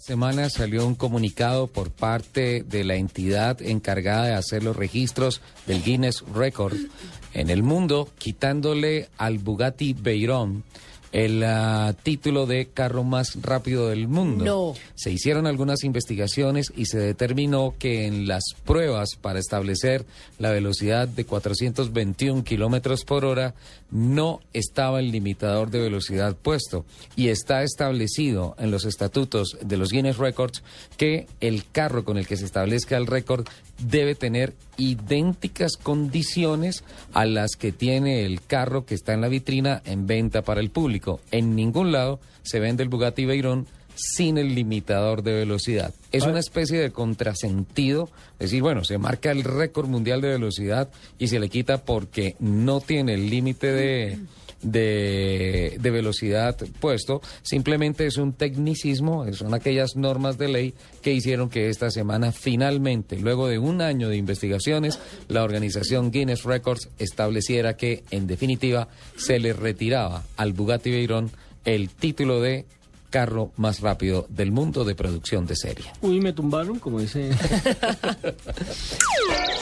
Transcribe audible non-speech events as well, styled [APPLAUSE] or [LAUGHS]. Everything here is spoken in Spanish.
Semana salió un comunicado por parte de la entidad encargada de hacer los registros del Guinness Record en el mundo, quitándole al Bugatti Veyron el uh, título de carro más rápido del mundo. No. Se hicieron algunas investigaciones y se determinó que en las pruebas para establecer la velocidad de 421 kilómetros por hora no estaba el limitador de velocidad puesto y está establecido en los estatutos de los Guinness Records que el carro con el que se establezca el récord debe tener idénticas condiciones a las que tiene el carro que está en la vitrina en venta para el público. En ningún lado se vende el Bugatti Veyron sin el limitador de velocidad. Es una especie de contrasentido, es decir, bueno, se marca el récord mundial de velocidad y se le quita porque no tiene el límite de, de, de, velocidad puesto, simplemente es un tecnicismo, son aquellas normas de ley que hicieron que esta semana finalmente, luego de un año de investigaciones, la organización Guinness Records estableciera que en definitiva se le retiraba al Bugatti Veyron el título de carro más rápido del mundo de producción de serie. Uy, me tumbaron, como dice. [LAUGHS]